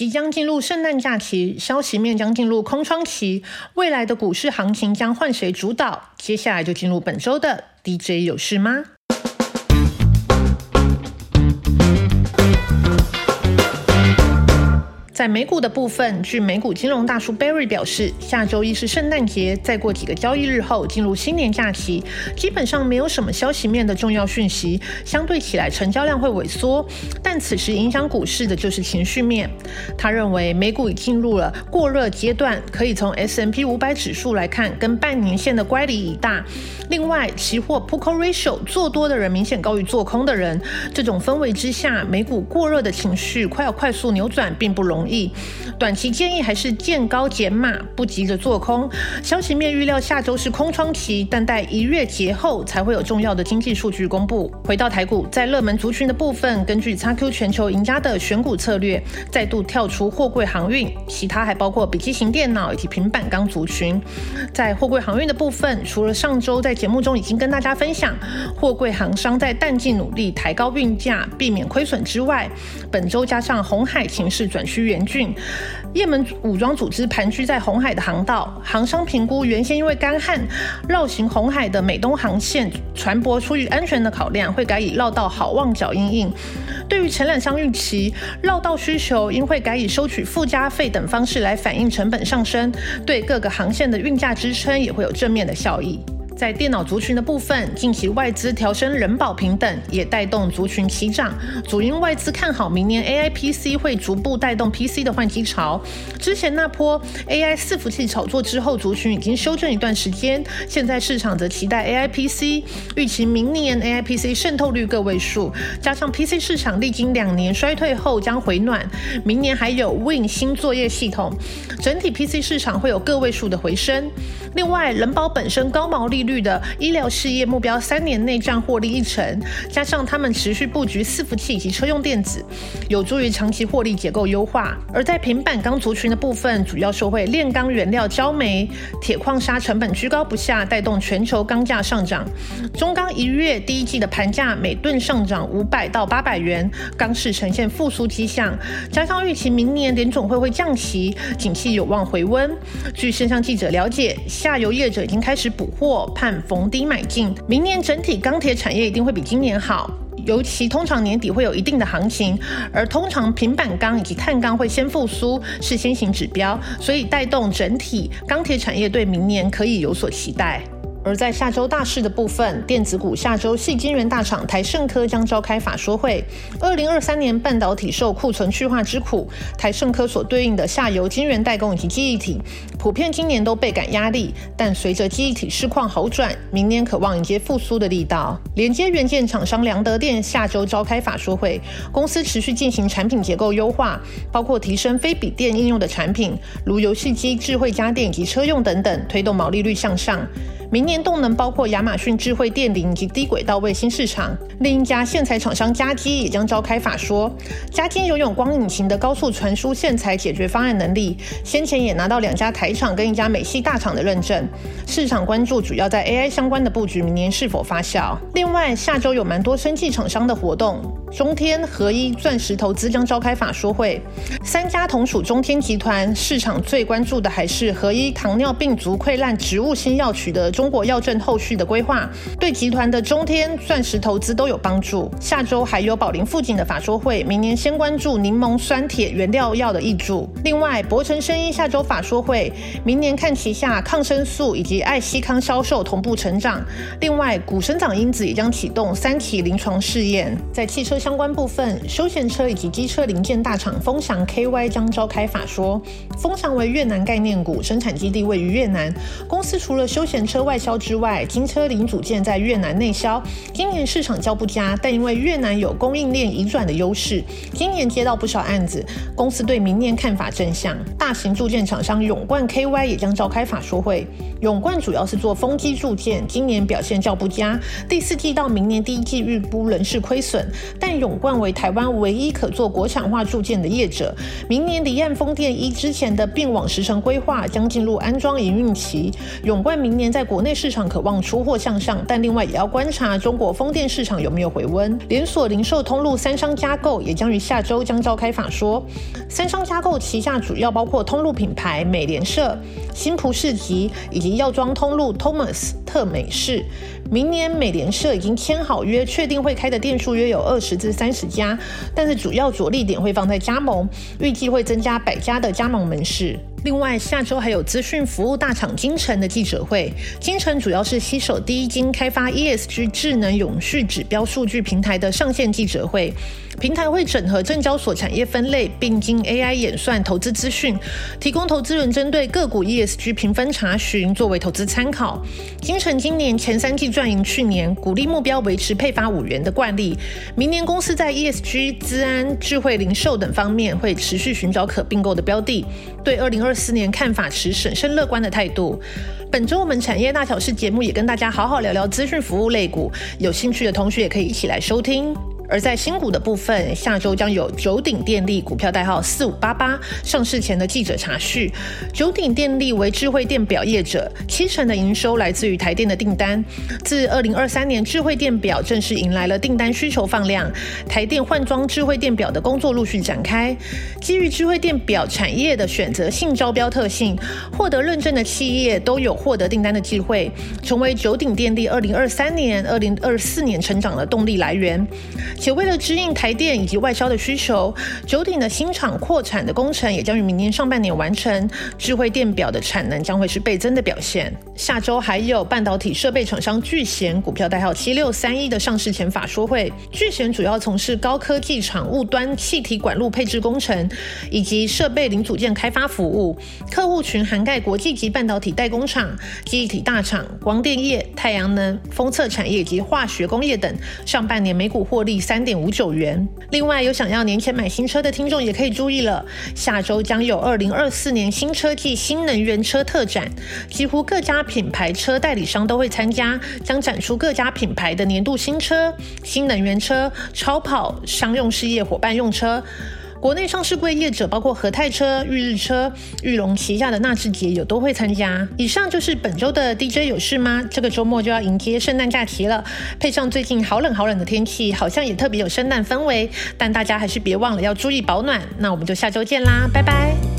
即将进入圣诞假期，消息面将进入空窗期，未来的股市行情将换谁主导？接下来就进入本周的 DJ 有事吗？在美股的部分，据美股金融大叔 Barry 表示，下周一是圣诞节，再过几个交易日后进入新年假期，基本上没有什么消息面的重要讯息，相对起来成交量会萎缩。但此时影响股市的就是情绪面。他认为美股已进入了过热阶段，可以从 S M P 五百指数来看，跟半年线的乖离已大。另外，期货 p u c o Ratio 做多的人明显高于做空的人，这种氛围之下，美股过热的情绪快要快速扭转，并不容易。短期建议还是见高减码，不急着做空。消息面预料下周是空窗期，但待一月节后才会有重要的经济数据公布。回到台股，在热门族群的部分，根据 XQ 全球赢家的选股策略，再度跳出货柜航运，其他还包括笔记型电脑以及平板钢族群。在货柜航运的部分，除了上周在节目中已经跟大家分享，货柜行商在淡季努力抬高运价，避免亏损之外，本周加上红海情势转趋严。郡，也门武装组织盘踞在红海的航道，航商评估原先因为干旱绕行红海的美东航线船舶出于安全的考量，会改以绕道好望角应应。对于承揽商预期绕道需求，应会改以收取附加费等方式来反映成本上升，对各个航线的运价支撑也会有正面的效益。在电脑族群的部分，近期外资调升人保平等，也带动族群齐涨。主因外资看好明年 AI PC 会逐步带动 PC 的换机潮。之前那波 AI 伺服器炒作之后，族群已经修正一段时间。现在市场则期待 AI PC，预期明年 AI PC 渗透率个位数，加上 PC 市场历经两年衰退后将回暖，明年还有 Win 新作业系统，整体 PC 市场会有个位数的回升。另外，人保本身高毛利率。率的医疗事业目标三年内占获利一成，加上他们持续布局伺服器以及车用电子，有助于长期获利结构优化。而在平板钢族群的部分，主要受惠炼钢原料焦煤、铁矿砂成本居高不下，带动全球钢价上涨。中钢一月第一季的盘价每吨上涨五百到八百元，钢市呈现复苏迹象。加上预期明年联总会会降息，景气有望回温。据线上记者了解，下游业者已经开始补货。看逢低买进，明年整体钢铁产业一定会比今年好，尤其通常年底会有一定的行情，而通常平板钢以及碳钢会先复苏，是先行指标，所以带动整体钢铁产业对明年可以有所期待。而在下周大事的部分，电子股下周系晶圆大厂台盛科将召开法说会。二零二三年半导体受库存去化之苦，台盛科所对应的下游晶圆代工以及记忆体，普遍今年都倍感压力。但随着记忆体市况好转，明年渴望迎接复苏的力道。连接元件厂商良德电下周召开法说会，公司持续进行产品结构优化，包括提升非笔电应用的产品，如游戏机、智慧家电以及车用等等，推动毛利率向上。明年动能包括亚马逊智慧电力以及低轨道卫星市场。另一家线材厂商嘉基也将召开法说。嘉基拥有光引擎的高速传输线材解决方案能力，先前也拿到两家台厂跟一家美系大厂的认证。市场关注主要在 AI 相关的布局，明年是否发酵？另外，下周有蛮多生技厂商的活动，中天、合一、钻石投资将召开法说会。三家同属中天集团，市场最关注的还是合一糖尿病足溃烂植物新药取得。中国药证后续的规划，对集团的中天、钻石投资都有帮助。下周还有宝林附近的法说会，明年先关注柠檬酸铁原料药的益注。另外，博成生医下周法说会，明年看旗下抗生素以及爱希康销售同步成长。另外，股生长因子也将启动三期临床试验。在汽车相关部分，休闲车以及机车零件大厂丰翔 KY 将召开法说。丰翔为越南概念股，生产基地位于越南。公司除了休闲车外，外销之外，金车零组件在越南内销，今年市场较不佳，但因为越南有供应链移转的优势，今年接到不少案子，公司对明年看法正向。大型铸件厂商永冠 KY 也将召开法说会。永冠主要是做风机铸件，今年表现较不佳，第四季到明年第一季预估仍是亏损。但永冠为台湾唯一可做国产化铸件的业者，明年离岸风电一之前的并网时程规划将进入安装营运期。永冠明年在国国内市场渴望出货向上，但另外也要观察中国风电市场有没有回温。连锁零售通路三商加购也将于下周将召开法说。三商加购旗下主要包括通路品牌美联社、新蒲市集以及药妆通路 Thomas 特美士。明年美联社已经签好约，确定会开的店数约有二十至三十家，但是主要着力点会放在加盟，预计会增加百家的加盟门市。另外，下周还有资讯服务大厂金城的记者会。金城主要是携手第一金开发 ESG 智能永续指标数据平台的上线记者会。平台会整合证交所产业分类，并经 AI 演算投资资讯，提供投资人针对个股 ESG 评分查询，作为投资参考。金城今年前三季赚赢去年，股利目标维持配发五元的惯例。明年公司在 ESG、资安、智慧零售等方面会持续寻找可并购的标的。对二零二四年看法持审慎乐观的态度。本周我们产业大小事节目也跟大家好好聊聊资讯服务类股，有兴趣的同学也可以一起来收听。而在新股的部分，下周将有九鼎电力股票代号四五八八上市前的记者查叙。九鼎电力为智慧电表业者，七成的营收来自于台电的订单。自二零二三年智慧电表正式迎来了订单需求放量，台电换装智慧电表的工作陆续展开。基于智慧电表产业的选择性招标特性，获得认证的企业都有获得订单的机会，成为九鼎电力二零二三年、二零二四年成长的动力来源。且为了支应台电以及外销的需求，九鼎的新厂扩产的工程也将于明年上半年完成。智慧电表的产能将会是倍增的表现。下周还有半导体设备厂商巨贤股票代号七六三一的上市前法说会。巨贤主要从事高科技厂务端气体管路配置工程以及设备零组件开发服务，客户群涵盖国际级半导体代工厂、记忆体大厂、光电业、太阳能、封测产业及化学工业等。上半年每股获利。三点五九元。另外，有想要年前买新车的听众也可以注意了，下周将有二零二四年新车季新能源车特展，几乎各家品牌车代理商都会参加，将展出各家品牌的年度新车、新能源车、超跑、商用事业伙伴用车。国内上市柜业者包括和泰车、裕日车、裕隆旗下的纳智捷也都会参加。以上就是本周的 DJ 有事吗？这个周末就要迎接圣诞假期了，配上最近好冷好冷的天气，好像也特别有圣诞氛围。但大家还是别忘了要注意保暖。那我们就下周见啦，拜拜。